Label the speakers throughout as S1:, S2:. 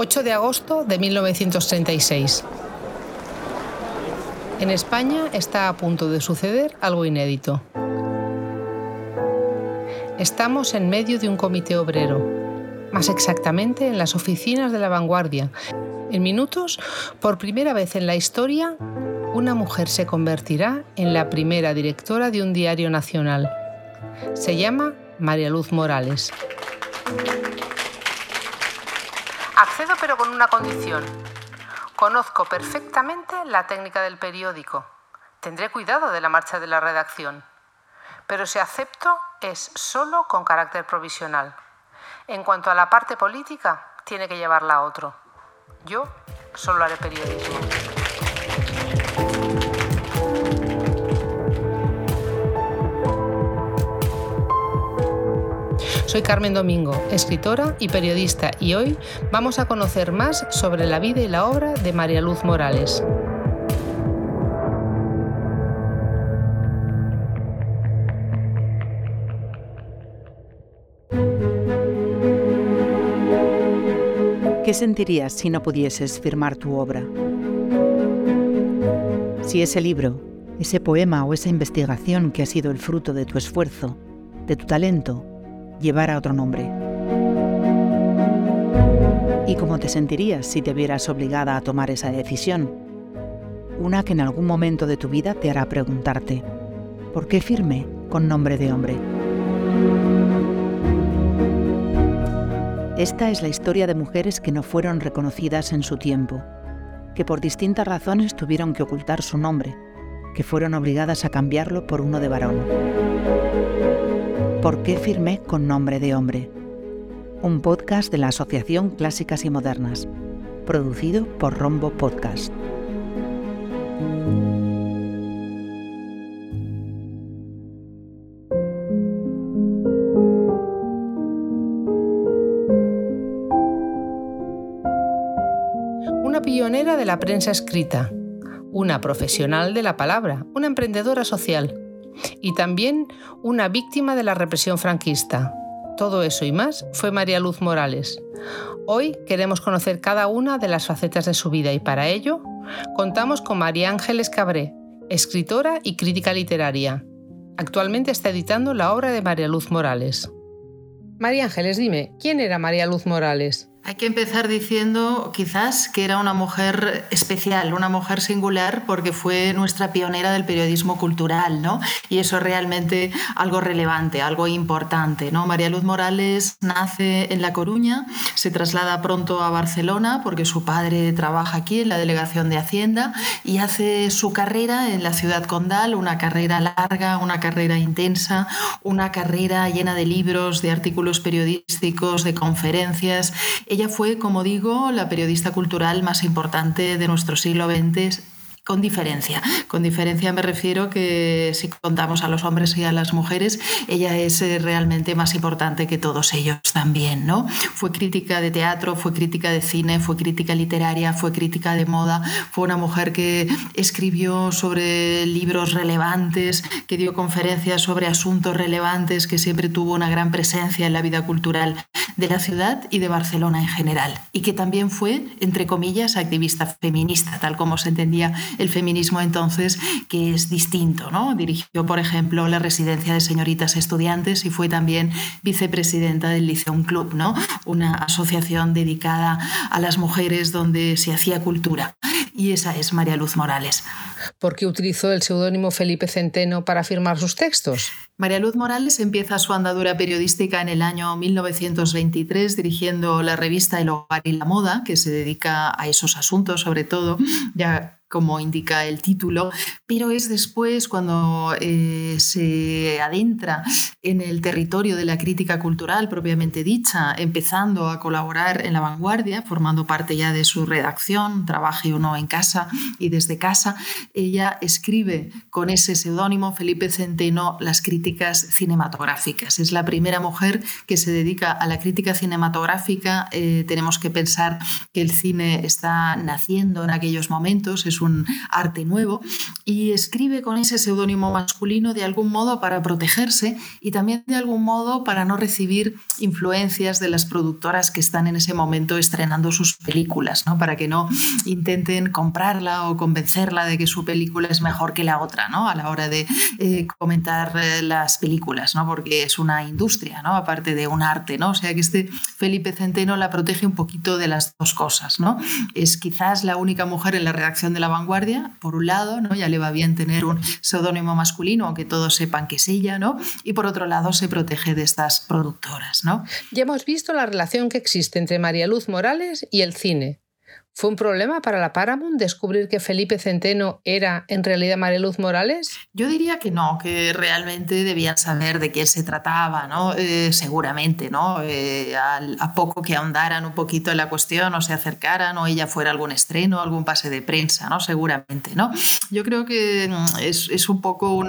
S1: 8 de agosto de 1936. En España está a punto de suceder algo inédito. Estamos en medio de un comité obrero, más exactamente en las oficinas de la vanguardia. En minutos, por primera vez en la historia, una mujer se convertirá en la primera directora de un diario nacional. Se llama María Luz Morales. Accedo pero con una condición. Conozco perfectamente la técnica del periódico. Tendré cuidado de la marcha de la redacción. Pero si acepto es solo con carácter provisional. En cuanto a la parte política, tiene que llevarla a otro. Yo solo haré periodismo. Soy Carmen Domingo, escritora y periodista, y hoy vamos a conocer más sobre la vida y la obra de María Luz Morales.
S2: ¿Qué sentirías si no pudieses firmar tu obra? Si ese libro, ese poema o esa investigación que ha sido el fruto de tu esfuerzo, de tu talento, llevara otro nombre. ¿Y cómo te sentirías si te vieras obligada a tomar esa decisión? Una que en algún momento de tu vida te hará preguntarte, ¿por qué firme con nombre de hombre? Esta es la historia de mujeres que no fueron reconocidas en su tiempo, que por distintas razones tuvieron que ocultar su nombre, que fueron obligadas a cambiarlo por uno de varón. ¿Por qué firmé con nombre de hombre? Un podcast de la Asociación Clásicas y Modernas, producido por Rombo Podcast.
S1: Una pionera de la prensa escrita, una profesional de la palabra, una emprendedora social y también una víctima de la represión franquista. Todo eso y más fue María Luz Morales. Hoy queremos conocer cada una de las facetas de su vida y para ello contamos con María Ángeles Cabré, escritora y crítica literaria. Actualmente está editando la obra de María Luz Morales. María Ángeles, dime, ¿quién era María Luz Morales?
S3: Hay que empezar diciendo quizás que era una mujer especial, una mujer singular, porque fue nuestra pionera del periodismo cultural, ¿no? Y eso es realmente algo relevante, algo importante, ¿no? María Luz Morales nace en La Coruña, se traslada pronto a Barcelona porque su padre trabaja aquí en la Delegación de Hacienda y hace su carrera en la ciudad condal, una carrera larga, una carrera intensa, una carrera llena de libros, de artículos periodísticos, de conferencias. Fue, como digo, la periodista cultural más importante de nuestro siglo XX con diferencia. Con diferencia me refiero que si contamos a los hombres y a las mujeres, ella es eh, realmente más importante que todos ellos también, ¿no? Fue crítica de teatro, fue crítica de cine, fue crítica literaria, fue crítica de moda, fue una mujer que escribió sobre libros relevantes, que dio conferencias sobre asuntos relevantes, que siempre tuvo una gran presencia en la vida cultural de la ciudad y de Barcelona en general, y que también fue, entre comillas, activista feminista, tal como se entendía el feminismo entonces, que es distinto. ¿no? Dirigió, por ejemplo, la residencia de señoritas estudiantes y fue también vicepresidenta del Liceum Club, ¿no? una asociación dedicada a las mujeres donde se hacía cultura. Y esa es María Luz Morales.
S1: ¿Por qué utilizó el seudónimo Felipe Centeno para firmar sus textos?
S3: María Luz Morales empieza su andadura periodística en el año 1923 dirigiendo la revista El Hogar y la Moda, que se dedica a esos asuntos sobre todo. Ya como indica el título, pero es después cuando eh, se adentra en el territorio de la crítica cultural propiamente dicha, empezando a colaborar en la vanguardia, formando parte ya de su redacción, trabaje o no en casa y desde casa, ella escribe con ese seudónimo Felipe Centeno las críticas cinematográficas. Es la primera mujer que se dedica a la crítica cinematográfica. Eh, tenemos que pensar que el cine está naciendo en aquellos momentos, un arte nuevo, y escribe con ese seudónimo masculino de algún modo para protegerse y también de algún modo para no recibir influencias de las productoras que están en ese momento estrenando sus películas, ¿no? para que no intenten comprarla o convencerla de que su película es mejor que la otra ¿no? a la hora de eh, comentar eh, las películas, ¿no? porque es una industria, ¿no? aparte de un arte. ¿no? O sea que este Felipe Centeno la protege un poquito de las dos cosas. ¿no? Es quizás la única mujer en la redacción de La Vanguardia, por un lado, ¿no? ya le va bien tener un seudónimo masculino, aunque todos sepan que es ella, ¿no? y por otro lado se protege de estas productoras. ¿no?
S1: Ya hemos visto la relación que existe entre María Luz Morales y el cine. ¿Fue un problema para la Paramount descubrir que Felipe Centeno era en realidad Mariluz Morales?
S3: Yo diría que no, que realmente debían saber de quién se trataba, ¿no? Eh, seguramente, ¿no? Eh, a, poco que ahondaran un poquito en la cuestión o se acercaran o ella fuera algún estreno, algún pase de prensa, ¿no? Seguramente, ¿no? Yo creo que mm, es, un poco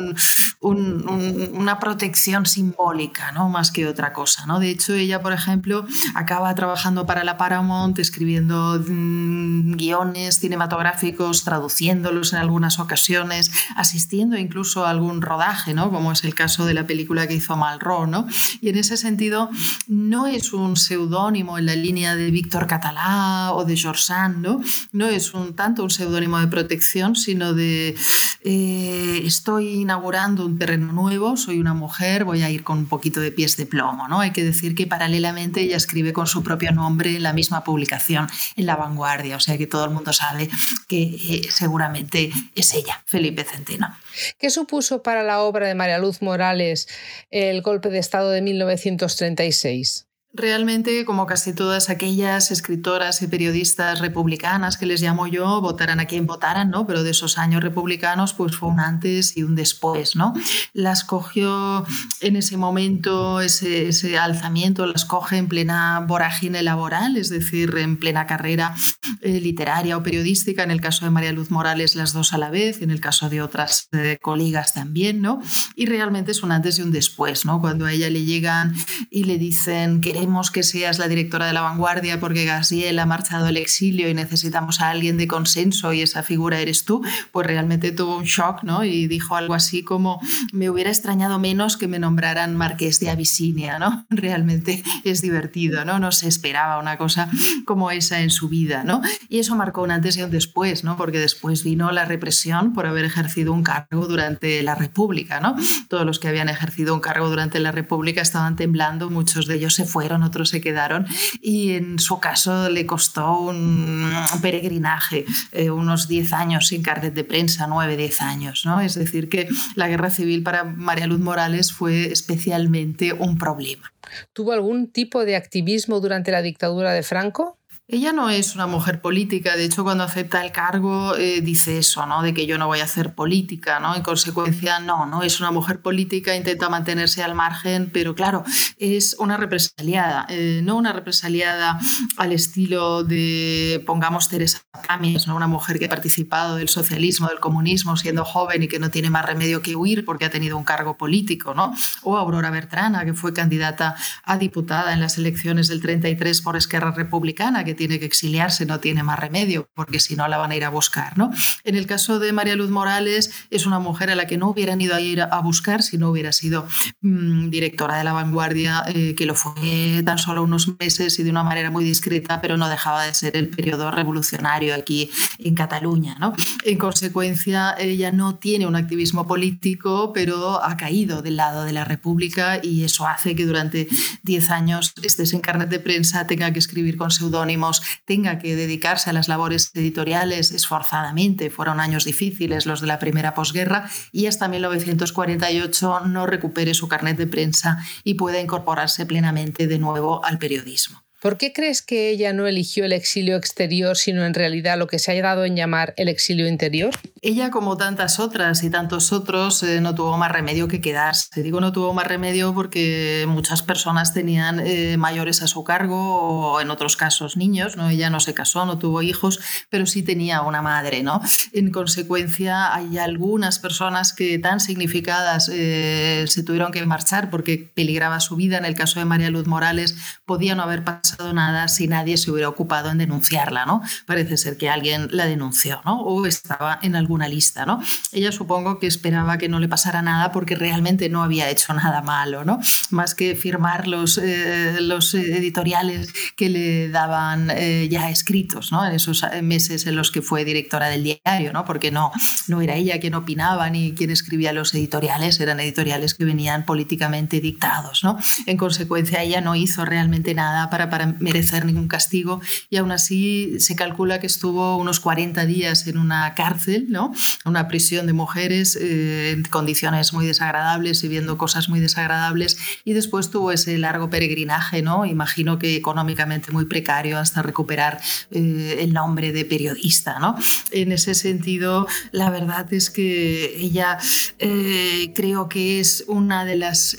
S3: una protección simbólica, ¿no? Más que otra cosa, ¿no? De hecho, ella, por ejemplo, acaba trabajando para la Paramount, escribiendo mm, guiones cinematográficos, traduciéndolos en algunas ocasiones, asistiendo incluso a algún rodaje, ¿no? como es el caso de la película que hizo Malraux. ¿no? Y en ese sentido, no es un seudónimo en la línea de Víctor Catalá o de George Sand, ¿no? no es un, tanto un seudónimo de protección, sino de eh, estoy inaugurando un terreno nuevo, soy una mujer, voy a ir con un poquito de pies de plomo. ¿no? Hay que decir que paralelamente ella escribe con su propio nombre en la misma publicación, en La Vanguardia o sea que todo el mundo sabe que eh, seguramente es ella, Felipe Centeno.
S1: ¿Qué supuso para la obra de María Luz Morales el golpe de Estado de 1936?
S3: Realmente, como casi todas aquellas escritoras y periodistas republicanas que les llamo yo, votaran a quien votaran, ¿no? Pero de esos años republicanos, pues fue un antes y un después, ¿no? Las cogió en ese momento, ese, ese alzamiento, las coge en plena vorágine laboral, es decir, en plena carrera eh, literaria o periodística, en el caso de María Luz Morales las dos a la vez, en el caso de otras eh, colegas también, ¿no? Y realmente es un antes y un después, ¿no? Cuando a ella le llegan y le dicen que queremos que seas la directora de la vanguardia porque Gaziel ha marchado al exilio y necesitamos a alguien de consenso y esa figura eres tú, pues realmente tuvo un shock, ¿no? Y dijo algo así como, me hubiera extrañado menos que me nombraran marqués de Abisinia, ¿no? Realmente es divertido, ¿no? No se esperaba una cosa como esa en su vida, ¿no? Y eso marcó un antes y un después, ¿no? Porque después vino la represión por haber ejercido un cargo durante la República, ¿no? Todos los que habían ejercido un cargo durante la República estaban temblando, muchos de ellos se fueron otros se quedaron y en su caso le costó un peregrinaje, eh, unos 10 años sin carnet de prensa, 9, 10 años. ¿no? Es decir, que la guerra civil para María Luz Morales fue especialmente un problema.
S1: ¿Tuvo algún tipo de activismo durante la dictadura de Franco?
S3: Ella no es una mujer política, de hecho cuando acepta el cargo eh, dice eso, ¿no? de que yo no voy a hacer política, ¿no? en consecuencia no, no es una mujer política, intenta mantenerse al margen, pero claro, es una represaliada, eh, no una represaliada al estilo de, pongamos, Teresa Camis, ¿no? una mujer que ha participado del socialismo, del comunismo siendo joven y que no tiene más remedio que huir porque ha tenido un cargo político, ¿no? o Aurora Bertrana, que fue candidata a diputada en las elecciones del 33 por Esquerra Republicana, que tiene que exiliarse, no tiene más remedio, porque si no la van a ir a buscar. ¿no? En el caso de María Luz Morales, es una mujer a la que no hubieran ido a ir a buscar si no hubiera sido mm, directora de la vanguardia, eh, que lo fue tan solo unos meses y de una manera muy discreta, pero no dejaba de ser el periodo revolucionario aquí en Cataluña. ¿no? En consecuencia, ella no tiene un activismo político, pero ha caído del lado de la República y eso hace que durante 10 años estés en carnet de prensa, tenga que escribir con seudónimo tenga que dedicarse a las labores editoriales esforzadamente. Fueron años difíciles los de la primera posguerra y hasta 1948 no recupere su carnet de prensa y pueda incorporarse plenamente de nuevo al periodismo.
S1: ¿Por qué crees que ella no eligió el exilio exterior, sino en realidad lo que se ha dado en llamar el exilio interior?
S3: Ella, como tantas otras y tantos otros, eh, no tuvo más remedio que quedarse. Digo no tuvo más remedio porque muchas personas tenían eh, mayores a su cargo o en otros casos niños. ¿no? Ella no se casó, no tuvo hijos, pero sí tenía una madre. ¿no? En consecuencia, hay algunas personas que tan significadas eh, se tuvieron que marchar porque peligraba su vida. En el caso de María Luz Morales, podía no haber pasado pasado nada si nadie se hubiera ocupado en denunciarla, ¿no? Parece ser que alguien la denunció, ¿no? O estaba en alguna lista, ¿no? Ella supongo que esperaba que no le pasara nada porque realmente no había hecho nada malo, ¿no? Más que firmar los, eh, los editoriales que le daban eh, ya escritos, ¿no? En esos meses en los que fue directora del diario, ¿no? Porque no, no era ella quien opinaba ni quien escribía los editoriales, eran editoriales que venían políticamente dictados, ¿no? En consecuencia, ella no hizo realmente nada para, para merecer ningún castigo y aún así se calcula que estuvo unos 40 días en una cárcel, ¿no? Una prisión de mujeres eh, en condiciones muy desagradables y viendo cosas muy desagradables y después tuvo ese largo peregrinaje, ¿no? Imagino que económicamente muy precario hasta recuperar eh, el nombre de periodista, ¿no? En ese sentido, la verdad es que ella eh, creo que es una de las,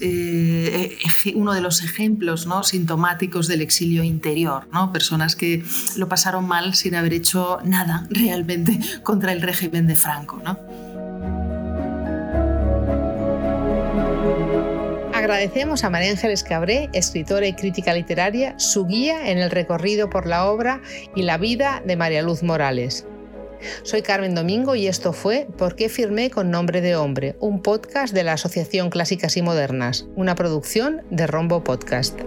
S3: uno de los ejemplos ¿no? sintomáticos del interior, ¿no? personas que lo pasaron mal sin haber hecho nada realmente contra el régimen de Franco. ¿no?
S1: Agradecemos a María Ángeles Cabré, escritora y crítica literaria, su guía en el recorrido por la obra y la vida de María Luz Morales. Soy Carmen Domingo y esto fue ¿Por qué firmé con nombre de hombre? Un podcast de la Asociación Clásicas y Modernas, una producción de Rombo Podcast.